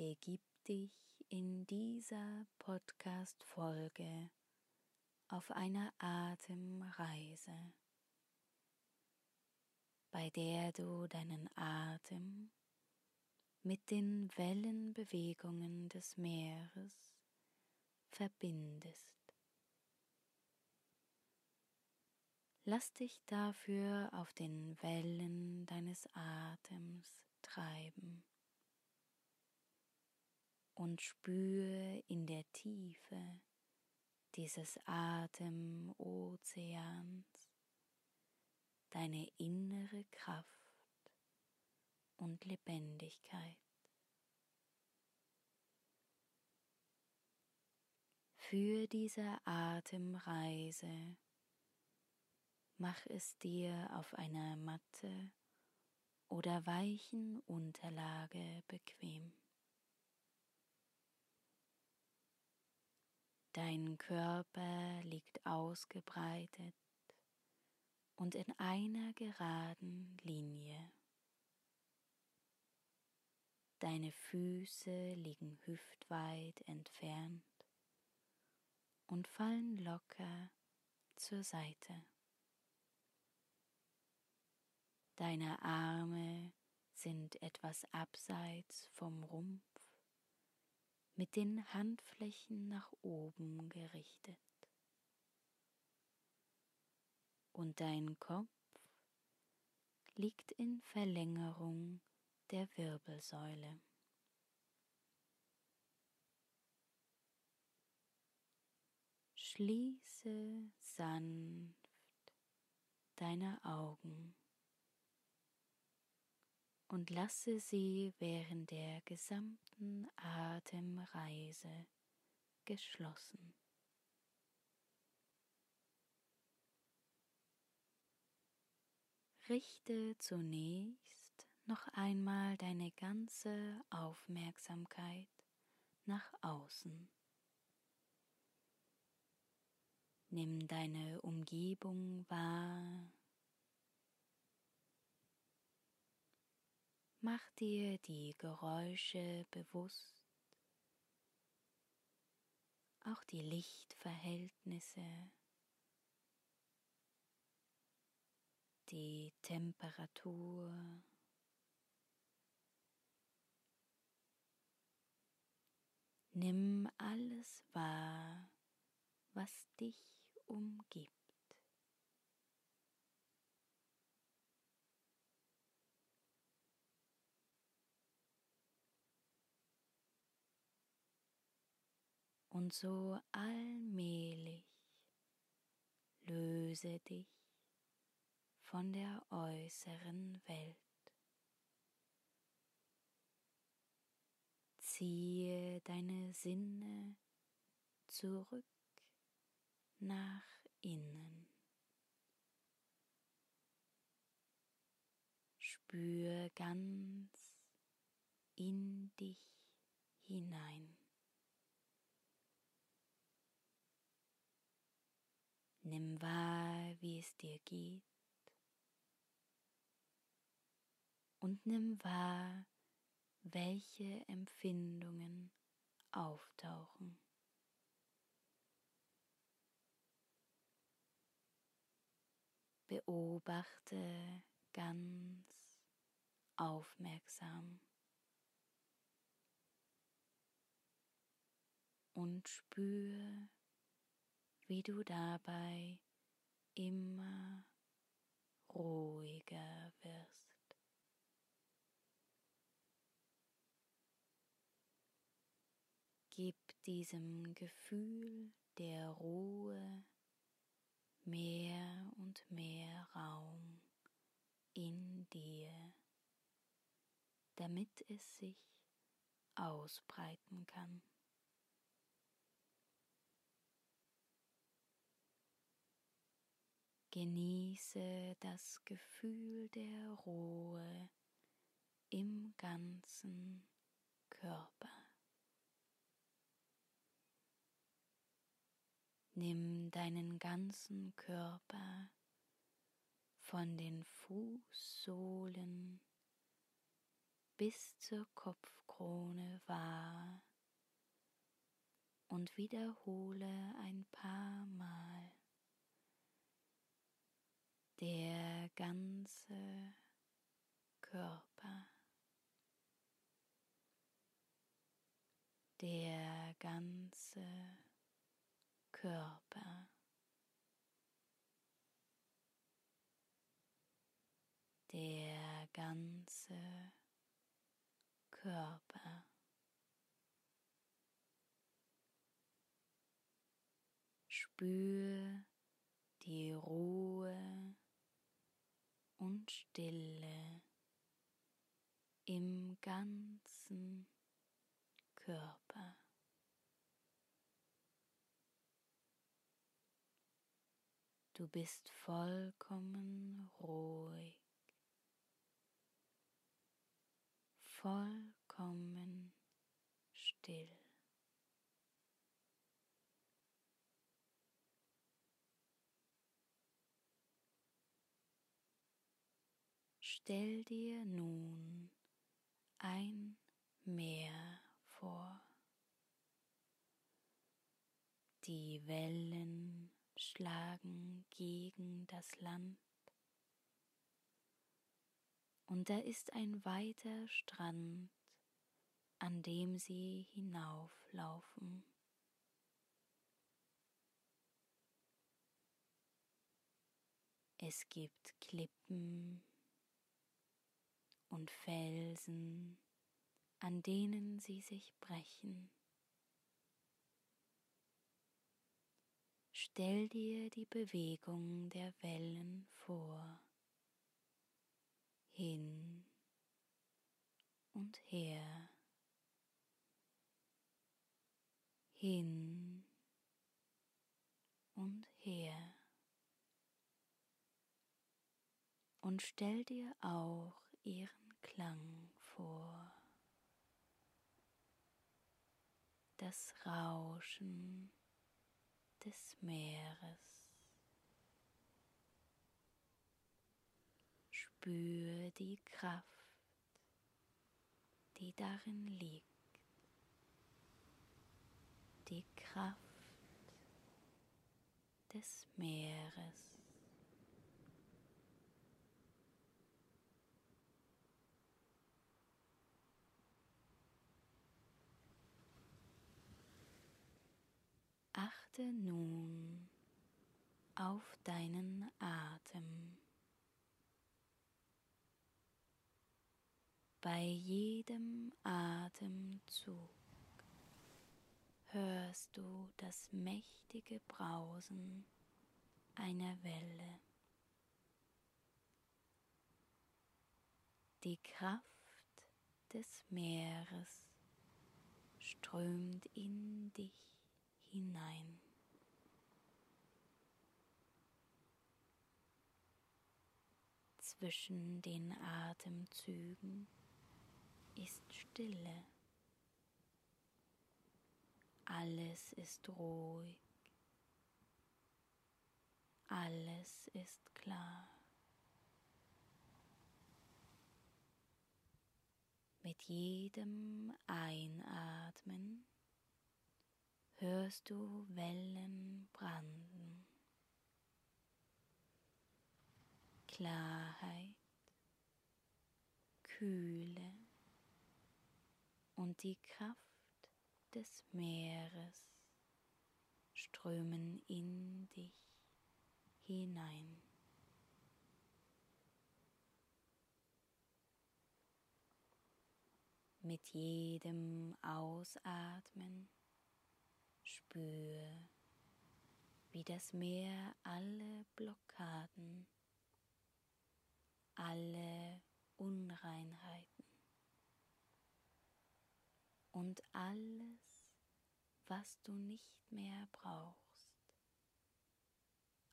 begib dich in dieser Podcast-Folge auf eine Atemreise, bei der du deinen Atem mit den Wellenbewegungen des Meeres verbindest. Lass dich dafür auf den Wellen deines Atems treiben und spüre in der Tiefe dieses Atemozeans deine innere Kraft und Lebendigkeit. Für diese Atemreise mach es dir auf einer Matte oder weichen Unterlage bequem. Dein Körper liegt ausgebreitet und in einer geraden Linie. Deine Füße liegen hüftweit entfernt und fallen locker zur Seite. Deine Arme sind etwas abseits vom Rumpf, mit den Handflächen nach oben gerichtet. Und dein Kopf liegt in Verlängerung der Wirbelsäule. Schließe sanft deine Augen und lasse sie während der gesamten Atemreise geschlossen. Richte zunächst noch einmal deine ganze Aufmerksamkeit nach außen. Nimm deine Umgebung wahr Mach dir die Geräusche bewusst, auch die Lichtverhältnisse, die Temperatur. Nimm alles wahr, was dich umgibt. Und so allmählich löse dich von der äußeren Welt. Ziehe deine Sinne zurück nach innen. Spür ganz in dich hinein. Nimm wahr, wie es dir geht und nimm wahr, welche Empfindungen auftauchen. Beobachte ganz aufmerksam und spüre, wie du dabei immer ruhiger wirst. Gib diesem Gefühl der Ruhe mehr und mehr Raum in dir, damit es sich ausbreiten kann. Genieße das Gefühl der Ruhe im ganzen Körper. Nimm deinen ganzen Körper von den Fußsohlen bis zur Kopfkrone Krone wahr und wiederhole ein paar Mal der ganze Körper, der ganze Körper. Der ganze Körper. Spür die Ruhe Stille im ganzen Körper. Du bist vollkommen ruhig, vollkommen still. Stell dir nun ein Meer vor. Die Wellen schlagen gegen das Land und da ist ein weiter Strand, an dem sie hinauflaufen. Es gibt Klippen und Felsen, an denen sie sich brechen. Stell dir die Bewegung der Wellen vor, hin und her, hin und her. Und stell dir auch ihren Klang vor, das Rauschen des Meeres. Spür die Kraft, die darin liegt, die Kraft des Meeres. Achte nun auf deinen Atem. Bei jedem Atemzug hörst du das mächtige Brausen einer Welle. Die Kraft des Meeres strömt in dich hinein. Zwischen den Atemzügen ist Stille. Alles ist ruhig. Alles ist klar. Mit jedem Einatmen hörst du Wellen branden. Klarheit, Kühle und die Kraft des Meeres strömen in dich hinein. Mit jedem Ausatmen Spür, wie das Meer alle Blockaden, alle Unreinheiten und alles, was du nicht mehr brauchst,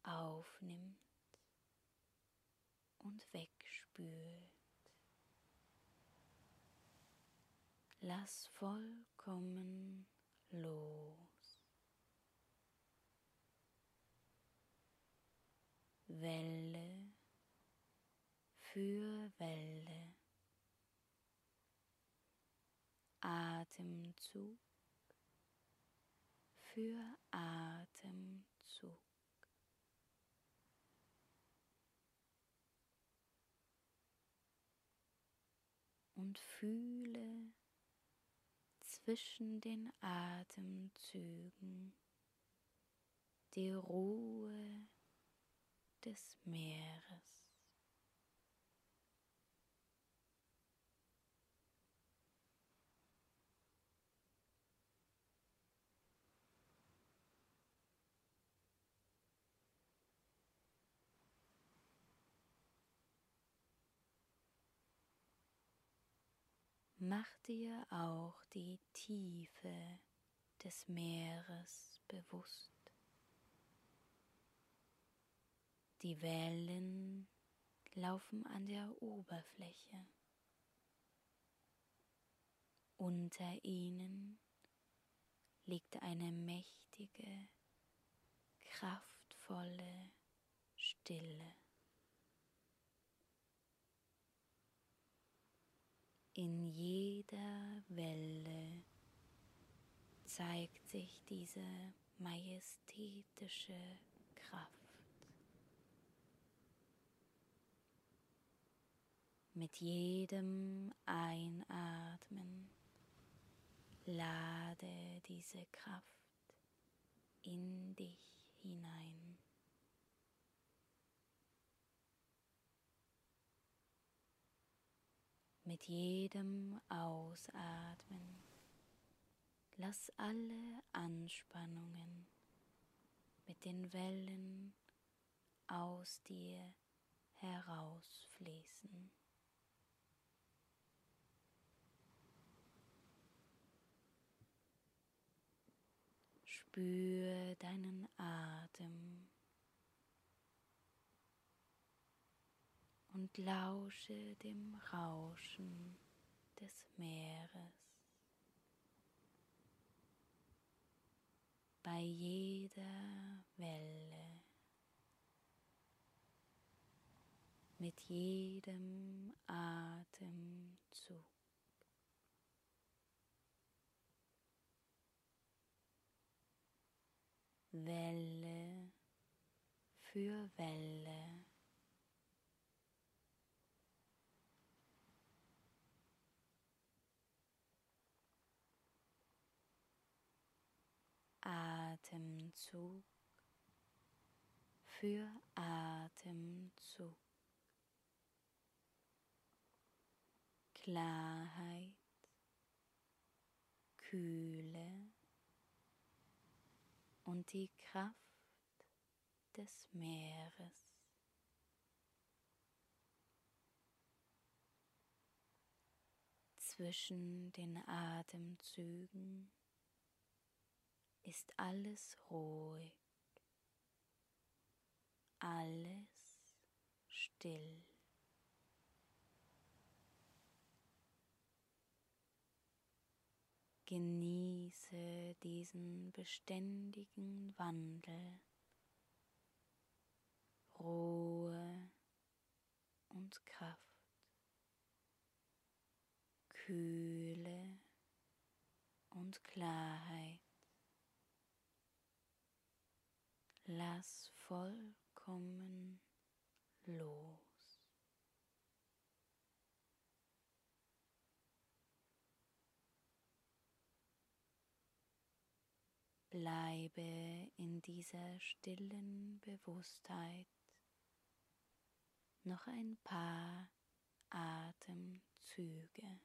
aufnimmt und wegspült. Lass vollkommen los. Welle für. Atemzug für Atemzug. Und fühle zwischen den Atemzügen die Ruhe des Meeres. Mach dir auch die Tiefe des Meeres bewusst. Die Wellen laufen an der Oberfläche. Unter ihnen liegt eine mächtige, kraftvolle Stille. In jeder Welle zeigt sich diese majestätische Kraft. Mit jedem Einatmen lade diese Kraft in dich hinein. Mit jedem Ausatmen lass alle Anspannungen mit den Wellen aus dir herausfließen. Spür deinen Atem. Und lausche dem Rauschen des Meeres. Bei jeder Welle, mit jedem Atemzug. Welle für Welle. Atemzug für Atemzug. Klarheit, Kühle und die Kraft des Meeres. Zwischen den Atemzügen ist alles ruhig, alles still. Genieße diesen beständigen Wandel, Ruhe und Kraft, Kühle und Klarheit. Lass vollkommen los. Bleibe in dieser stillen Bewusstheit noch ein paar Atemzüge.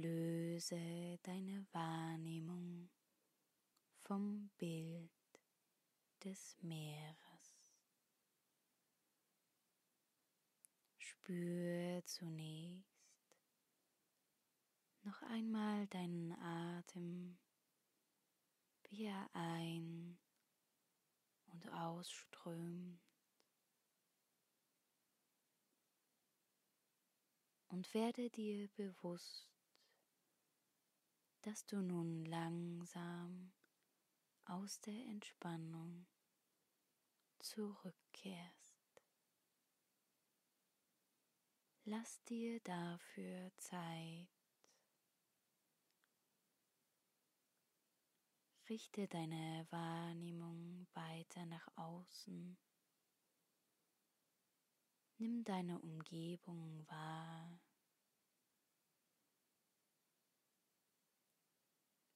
Löse deine Wahrnehmung vom Bild des Meeres. Spür zunächst noch einmal deinen Atem, wie er ein und ausströmt. Und werde dir bewusst, dass du nun langsam aus der Entspannung zurückkehrst. Lass dir dafür Zeit. Richte deine Wahrnehmung weiter nach außen. Nimm deine Umgebung wahr.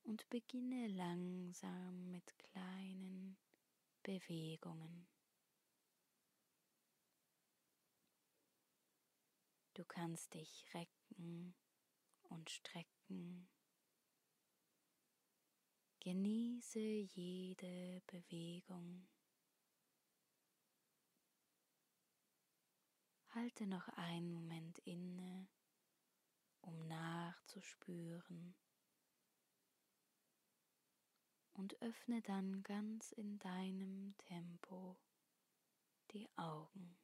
Und beginne langsam mit kleinen Bewegungen. Du kannst dich recken und strecken. Genieße jede Bewegung. Halte noch einen Moment inne, um nachzuspüren und öffne dann ganz in deinem Tempo die Augen.